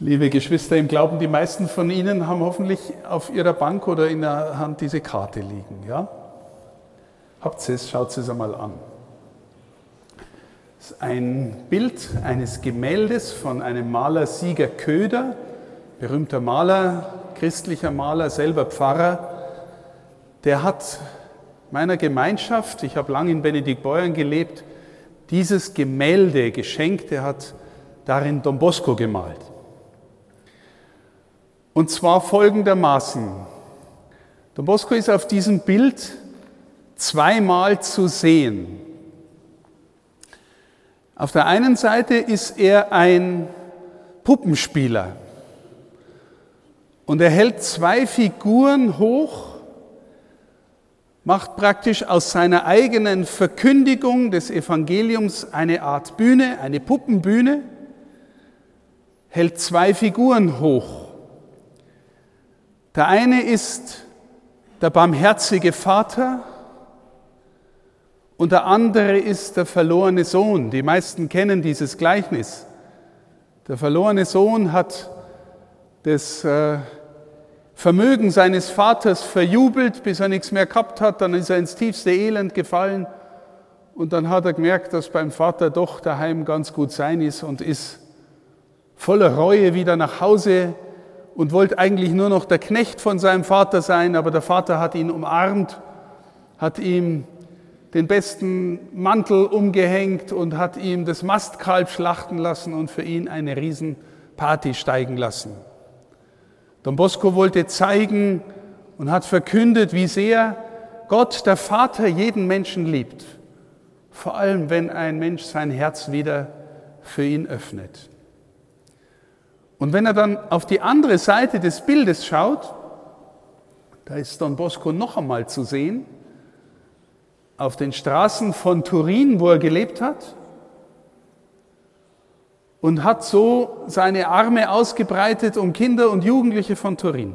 Liebe Geschwister im Glauben, die meisten von Ihnen haben hoffentlich auf Ihrer Bank oder in der Hand diese Karte liegen. Ja? Habt ihr es, schaut es einmal an. Das ist ein Bild eines Gemäldes von einem Maler Sieger Köder, berühmter Maler, christlicher Maler, selber Pfarrer. Der hat meiner Gemeinschaft, ich habe lange in Benediktbeuern gelebt, dieses Gemälde geschenkt. Er hat darin Don Bosco gemalt. Und zwar folgendermaßen. Don Bosco ist auf diesem Bild zweimal zu sehen. Auf der einen Seite ist er ein Puppenspieler und er hält zwei Figuren hoch, macht praktisch aus seiner eigenen Verkündigung des Evangeliums eine Art Bühne, eine Puppenbühne, hält zwei Figuren hoch. Der eine ist der barmherzige Vater und der andere ist der verlorene Sohn. Die meisten kennen dieses Gleichnis. Der verlorene Sohn hat das äh, Vermögen seines Vaters verjubelt, bis er nichts mehr gehabt hat. Dann ist er ins tiefste Elend gefallen und dann hat er gemerkt, dass beim Vater doch daheim ganz gut sein ist und ist voller Reue wieder nach Hause und wollte eigentlich nur noch der Knecht von seinem Vater sein, aber der Vater hat ihn umarmt, hat ihm den besten Mantel umgehängt und hat ihm das Mastkalb schlachten lassen und für ihn eine Riesenparty steigen lassen. Don Bosco wollte zeigen und hat verkündet, wie sehr Gott, der Vater, jeden Menschen liebt. Vor allem, wenn ein Mensch sein Herz wieder für ihn öffnet. Und wenn er dann auf die andere Seite des Bildes schaut, da ist Don Bosco noch einmal zu sehen, auf den Straßen von Turin, wo er gelebt hat, und hat so seine Arme ausgebreitet um Kinder und Jugendliche von Turin.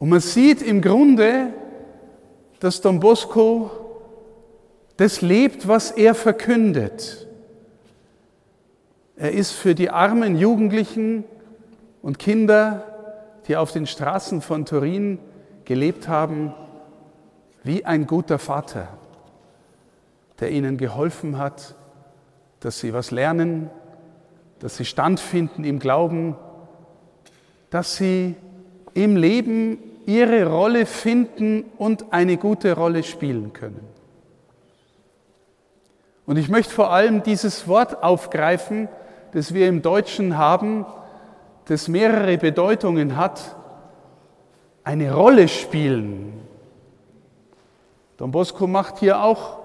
Und man sieht im Grunde, dass Don Bosco das lebt, was er verkündet. Er ist für die armen Jugendlichen und Kinder, die auf den Straßen von Turin gelebt haben, wie ein guter Vater, der ihnen geholfen hat, dass sie was lernen, dass sie Stand finden im Glauben, dass sie im Leben ihre Rolle finden und eine gute Rolle spielen können. Und ich möchte vor allem dieses Wort aufgreifen, das wir im Deutschen haben, das mehrere Bedeutungen hat, eine Rolle spielen. Don Bosco macht hier auch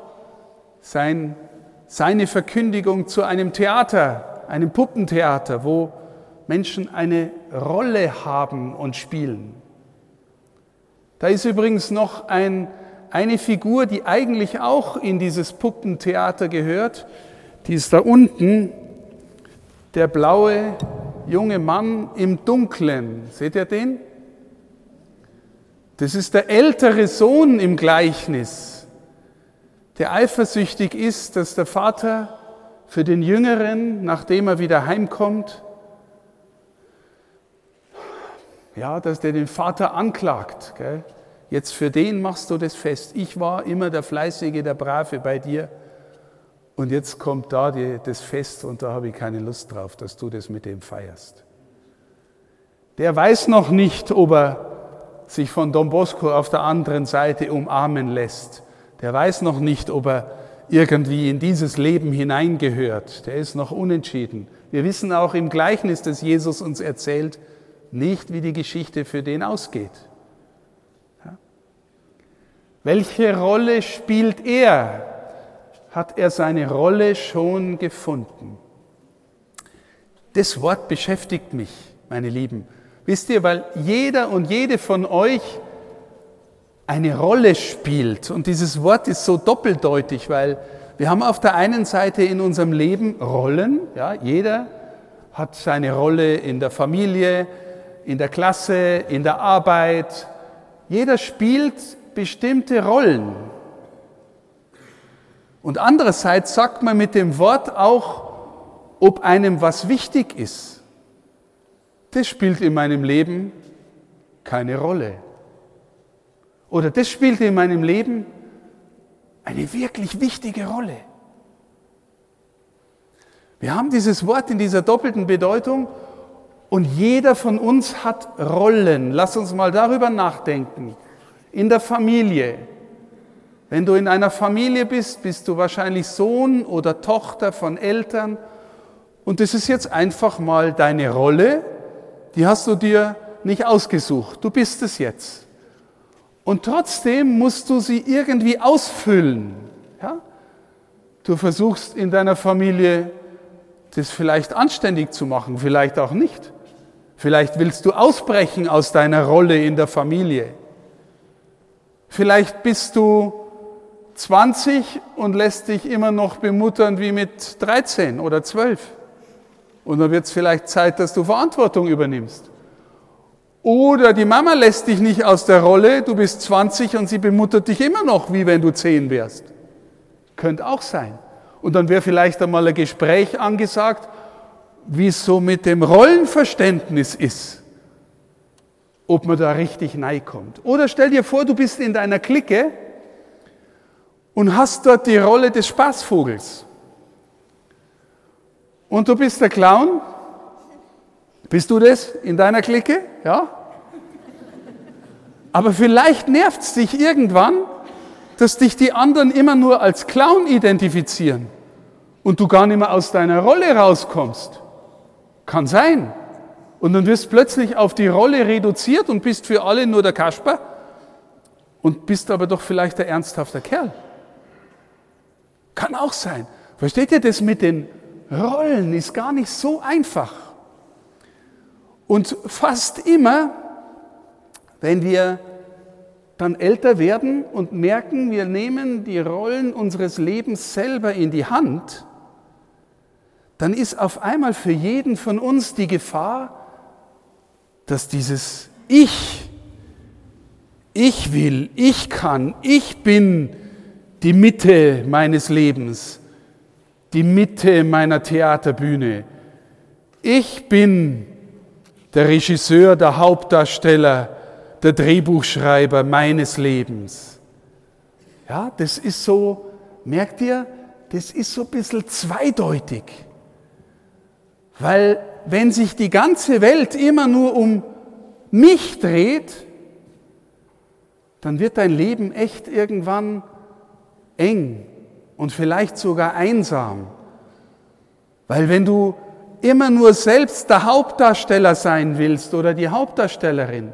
sein, seine Verkündigung zu einem Theater, einem Puppentheater, wo Menschen eine Rolle haben und spielen. Da ist übrigens noch ein, eine Figur, die eigentlich auch in dieses Puppentheater gehört. Die ist da unten der blaue junge Mann im Dunklen. Seht ihr den? Das ist der ältere Sohn im Gleichnis, der eifersüchtig ist, dass der Vater für den Jüngeren, nachdem er wieder heimkommt, ja, dass der den Vater anklagt. Gell? Jetzt für den machst du das fest. Ich war immer der Fleißige, der Brave bei dir. Und jetzt kommt da die, das Fest und da habe ich keine Lust drauf, dass du das mit dem feierst. Der weiß noch nicht, ob er sich von Don Bosco auf der anderen Seite umarmen lässt. Der weiß noch nicht, ob er irgendwie in dieses Leben hineingehört. Der ist noch unentschieden. Wir wissen auch im Gleichnis, das Jesus uns erzählt, nicht, wie die Geschichte für den ausgeht. Ja? Welche Rolle spielt er hat er seine Rolle schon gefunden. Das Wort beschäftigt mich, meine Lieben. Wisst ihr, weil jeder und jede von euch eine Rolle spielt. Und dieses Wort ist so doppeldeutig, weil wir haben auf der einen Seite in unserem Leben Rollen. Ja, jeder hat seine Rolle in der Familie, in der Klasse, in der Arbeit. Jeder spielt bestimmte Rollen. Und andererseits sagt man mit dem Wort auch, ob einem was wichtig ist, das spielt in meinem Leben keine Rolle. Oder das spielt in meinem Leben eine wirklich wichtige Rolle. Wir haben dieses Wort in dieser doppelten Bedeutung und jeder von uns hat Rollen. Lass uns mal darüber nachdenken. In der Familie. Wenn du in einer Familie bist, bist du wahrscheinlich Sohn oder Tochter von Eltern. Und das ist jetzt einfach mal deine Rolle. Die hast du dir nicht ausgesucht. Du bist es jetzt. Und trotzdem musst du sie irgendwie ausfüllen. Ja? Du versuchst in deiner Familie das vielleicht anständig zu machen, vielleicht auch nicht. Vielleicht willst du ausbrechen aus deiner Rolle in der Familie. Vielleicht bist du 20 und lässt dich immer noch bemuttern wie mit 13 oder 12. Und dann wird es vielleicht Zeit, dass du Verantwortung übernimmst. Oder die Mama lässt dich nicht aus der Rolle, du bist 20 und sie bemuttert dich immer noch, wie wenn du 10 wärst. Könnte auch sein. Und dann wäre vielleicht einmal ein Gespräch angesagt, wie es so mit dem Rollenverständnis ist, ob man da richtig kommt. Oder stell dir vor, du bist in deiner Clique und hast dort die Rolle des Spaßvogels. Und du bist der Clown. Bist du das in deiner Clique? Ja? Aber vielleicht nervt es dich irgendwann, dass dich die anderen immer nur als Clown identifizieren und du gar nicht mehr aus deiner Rolle rauskommst. Kann sein. Und dann wirst plötzlich auf die Rolle reduziert und bist für alle nur der Kasper und bist aber doch vielleicht der ernsthafte Kerl. Kann auch sein. Versteht ihr das mit den Rollen? Ist gar nicht so einfach. Und fast immer, wenn wir dann älter werden und merken, wir nehmen die Rollen unseres Lebens selber in die Hand, dann ist auf einmal für jeden von uns die Gefahr, dass dieses Ich, ich will, ich kann, ich bin die Mitte meines Lebens, die Mitte meiner Theaterbühne. Ich bin der Regisseur, der Hauptdarsteller, der Drehbuchschreiber meines Lebens. Ja, das ist so, merkt ihr, das ist so ein bisschen zweideutig. Weil wenn sich die ganze Welt immer nur um mich dreht, dann wird dein Leben echt irgendwann eng und vielleicht sogar einsam. Weil wenn du immer nur selbst der Hauptdarsteller sein willst oder die Hauptdarstellerin,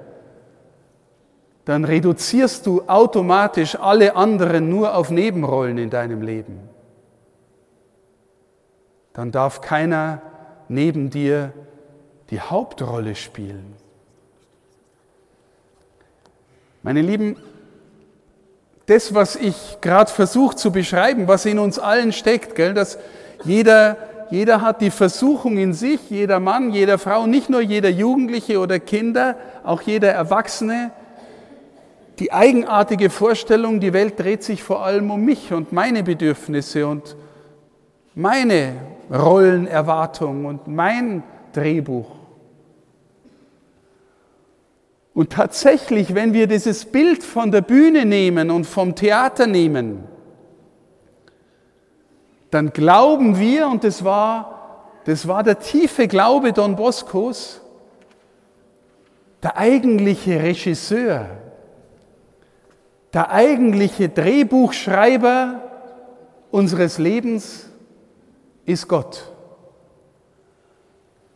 dann reduzierst du automatisch alle anderen nur auf Nebenrollen in deinem Leben. Dann darf keiner neben dir die Hauptrolle spielen. Meine Lieben, das, was ich gerade versuche zu beschreiben, was in uns allen steckt, gell, dass jeder, jeder hat die Versuchung in sich, jeder Mann, jeder Frau, nicht nur jeder Jugendliche oder Kinder, auch jeder Erwachsene, die eigenartige Vorstellung, die Welt dreht sich vor allem um mich und meine Bedürfnisse und meine Rollenerwartung und mein Drehbuch. Und tatsächlich, wenn wir dieses Bild von der Bühne nehmen und vom Theater nehmen, dann glauben wir, und das war, das war der tiefe Glaube Don Boscos, der eigentliche Regisseur, der eigentliche Drehbuchschreiber unseres Lebens ist Gott.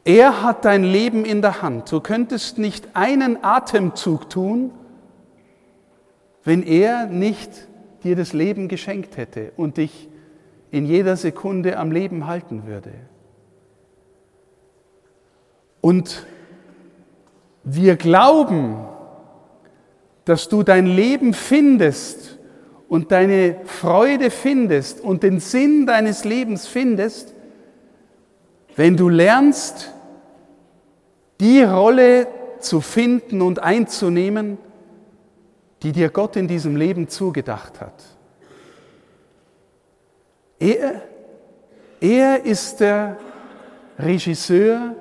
Er hat dein Leben in der Hand. Du könntest nicht einen Atemzug tun, wenn er nicht dir das Leben geschenkt hätte und dich in jeder Sekunde am Leben halten würde. Und wir glauben, dass du dein Leben findest und deine Freude findest und den Sinn deines Lebens findest, wenn du lernst, die Rolle zu finden und einzunehmen, die dir Gott in diesem Leben zugedacht hat. Er, er ist der Regisseur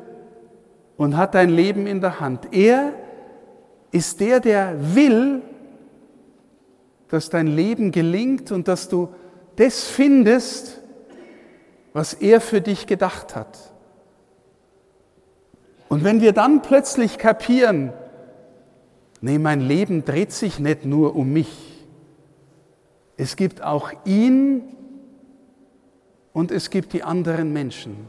und hat dein Leben in der Hand. Er ist der, der will, dass dein Leben gelingt und dass du das findest, was er für dich gedacht hat. Und wenn wir dann plötzlich kapieren, nee, mein Leben dreht sich nicht nur um mich, es gibt auch ihn und es gibt die anderen Menschen.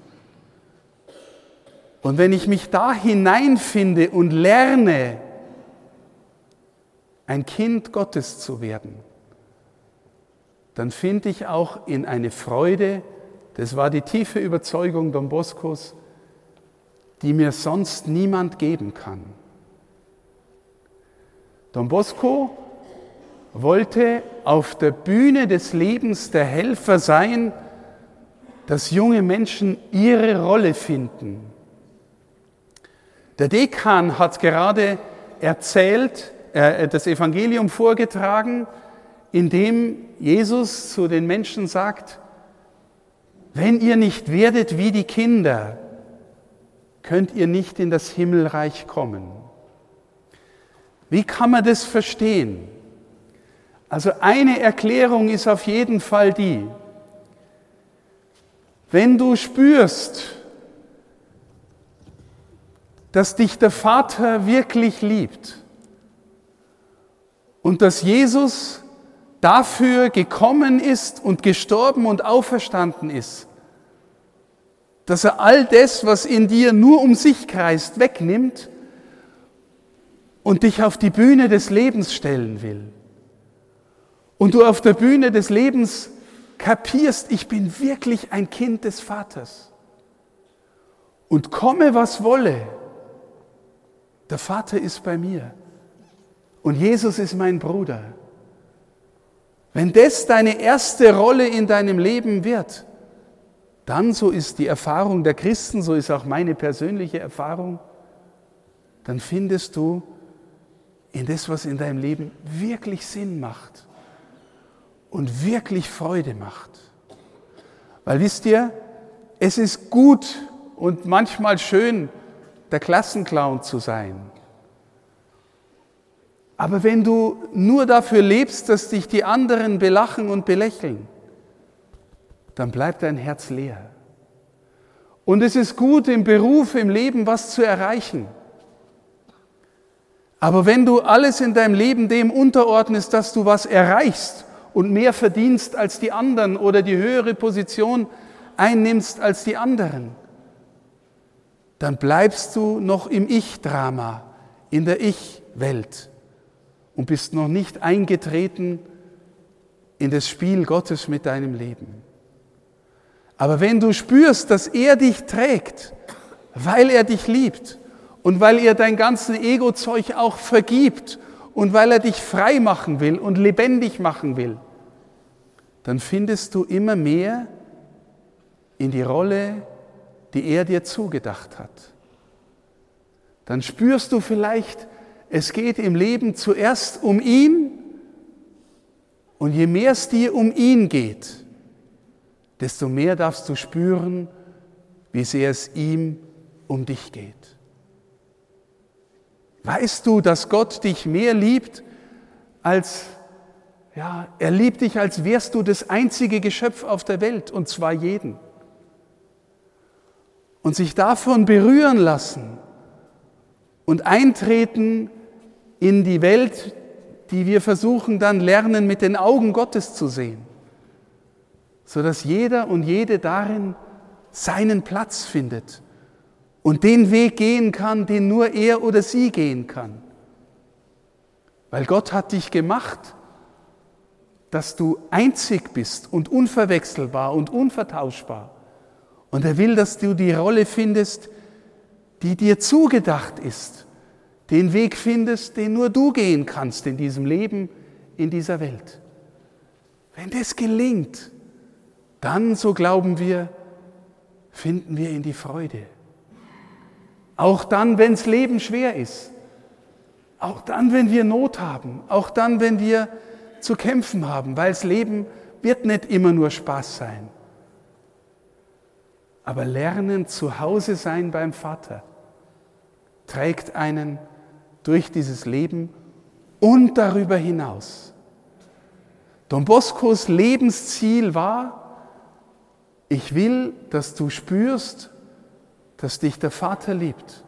Und wenn ich mich da hineinfinde und lerne, ein Kind Gottes zu werden, dann finde ich auch in eine Freude, das war die tiefe Überzeugung Don Boscos, die mir sonst niemand geben kann. Don Bosco wollte auf der Bühne des Lebens der Helfer sein, dass junge Menschen ihre Rolle finden. Der Dekan hat gerade erzählt, äh, das Evangelium vorgetragen, in dem Jesus zu den Menschen sagt, wenn ihr nicht werdet wie die Kinder, könnt ihr nicht in das Himmelreich kommen. Wie kann man das verstehen? Also eine Erklärung ist auf jeden Fall die, wenn du spürst, dass dich der Vater wirklich liebt und dass Jesus dafür gekommen ist und gestorben und auferstanden ist, dass er all das, was in dir nur um sich kreist, wegnimmt und dich auf die Bühne des Lebens stellen will. Und du auf der Bühne des Lebens kapierst, ich bin wirklich ein Kind des Vaters. Und komme, was wolle, der Vater ist bei mir und Jesus ist mein Bruder. Wenn das deine erste Rolle in deinem Leben wird, dann, so ist die Erfahrung der Christen, so ist auch meine persönliche Erfahrung, dann findest du in das, was in deinem Leben wirklich Sinn macht und wirklich Freude macht. Weil wisst ihr, es ist gut und manchmal schön, der Klassenclown zu sein. Aber wenn du nur dafür lebst, dass dich die anderen belachen und belächeln, dann bleibt dein Herz leer. Und es ist gut, im Beruf, im Leben was zu erreichen. Aber wenn du alles in deinem Leben dem unterordnest, dass du was erreichst und mehr verdienst als die anderen oder die höhere Position einnimmst als die anderen, dann bleibst du noch im Ich-Drama, in der Ich-Welt und bist noch nicht eingetreten in das Spiel Gottes mit deinem Leben. Aber wenn du spürst, dass er dich trägt, weil er dich liebt und weil er dein ganzes Ego-Zeug auch vergibt und weil er dich frei machen will und lebendig machen will, dann findest du immer mehr in die Rolle, die er dir zugedacht hat. Dann spürst du vielleicht, es geht im Leben zuerst um ihn und je mehr es dir um ihn geht, desto mehr darfst du spüren, wie sehr es ihm um dich geht. Weißt du, dass Gott dich mehr liebt als, ja, er liebt dich, als wärst du das einzige Geschöpf auf der Welt, und zwar jeden. Und sich davon berühren lassen und eintreten in die Welt, die wir versuchen dann lernen, mit den Augen Gottes zu sehen, sodass jeder und jede darin seinen Platz findet und den Weg gehen kann, den nur er oder sie gehen kann. Weil Gott hat dich gemacht, dass du einzig bist und unverwechselbar und unvertauschbar. Und er will, dass du die Rolle findest, die dir zugedacht ist, den Weg findest, den nur du gehen kannst in diesem Leben, in dieser Welt. Wenn das gelingt, dann, so glauben wir, finden wir in die Freude. Auch dann, wenn das Leben schwer ist. Auch dann, wenn wir Not haben. Auch dann, wenn wir zu kämpfen haben, weil das Leben wird nicht immer nur Spaß sein. Aber lernen zu Hause sein beim Vater trägt einen durch dieses Leben und darüber hinaus. Don Boscos Lebensziel war, ich will, dass du spürst, dass dich der Vater liebt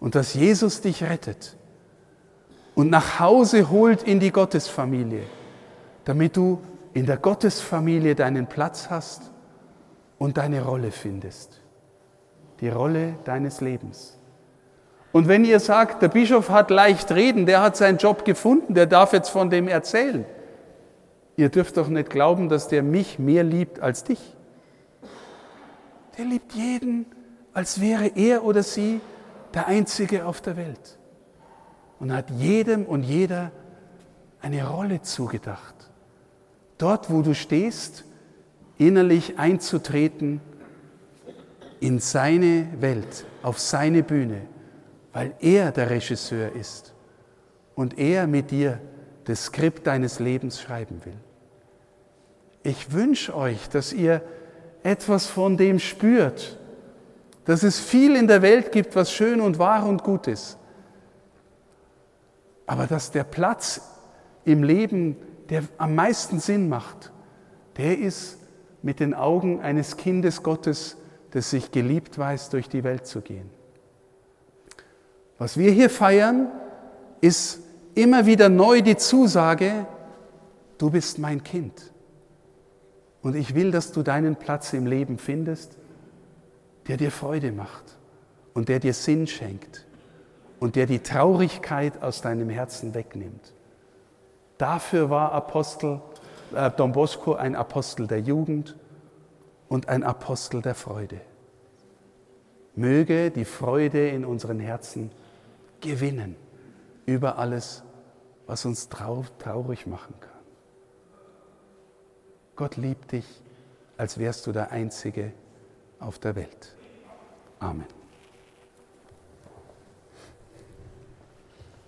und dass Jesus dich rettet und nach Hause holt in die Gottesfamilie, damit du in der Gottesfamilie deinen Platz hast und deine Rolle findest. Die Rolle deines Lebens. Und wenn ihr sagt, der Bischof hat leicht reden, der hat seinen Job gefunden, der darf jetzt von dem erzählen. Ihr dürft doch nicht glauben, dass der mich mehr liebt als dich. Der liebt jeden, als wäre er oder sie der Einzige auf der Welt. Und hat jedem und jeder eine Rolle zugedacht. Dort, wo du stehst, innerlich einzutreten in seine Welt, auf seine Bühne, weil er der Regisseur ist und er mit dir das Skript deines Lebens schreiben will. Ich wünsche euch, dass ihr etwas von dem spürt, dass es viel in der Welt gibt, was schön und wahr und gut ist, aber dass der Platz im Leben, der am meisten Sinn macht, der ist mit den Augen eines Kindes Gottes, das sich geliebt weiß, durch die Welt zu gehen. Was wir hier feiern, ist immer wieder neu die Zusage, du bist mein Kind. Und ich will, dass du deinen Platz im Leben findest, der dir Freude macht und der dir Sinn schenkt und der die Traurigkeit aus deinem Herzen wegnimmt. Dafür war Apostel äh, Don Bosco ein Apostel der Jugend und ein Apostel der Freude. Möge die Freude in unseren Herzen gewinnen über alles, was uns traurig machen kann. Gott liebt dich, als wärst du der Einzige auf der Welt. Amen.